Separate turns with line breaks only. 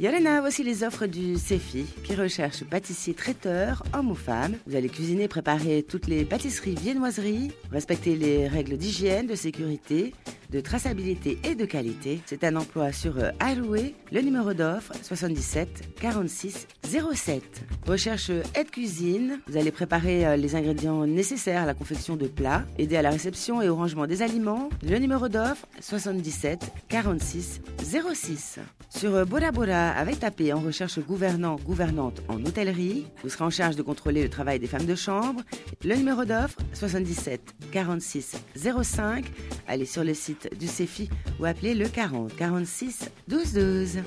Yolena, voici les offres du CEFI qui recherche pâtissier traiteur, homme ou femme. Vous allez cuisiner, préparer toutes les pâtisseries viennoiseries, respecter les règles d'hygiène, de sécurité, de traçabilité et de qualité. C'est un emploi sur euh, Alloué. Le numéro d'offre 77 46 07. Recherche aide cuisine. Vous allez préparer euh, les ingrédients nécessaires à la confection de plats, aider à la réception et au rangement des aliments. Le numéro d'offre 77 46 06. Sur euh, Bora Bora avec tapé en recherche gouvernant gouvernante en hôtellerie. Vous serez en charge de contrôler le travail des femmes de chambre. Le numéro d'offre 77 46 05. Allez sur le site du CEFI ou appelez le 40 46 12 12.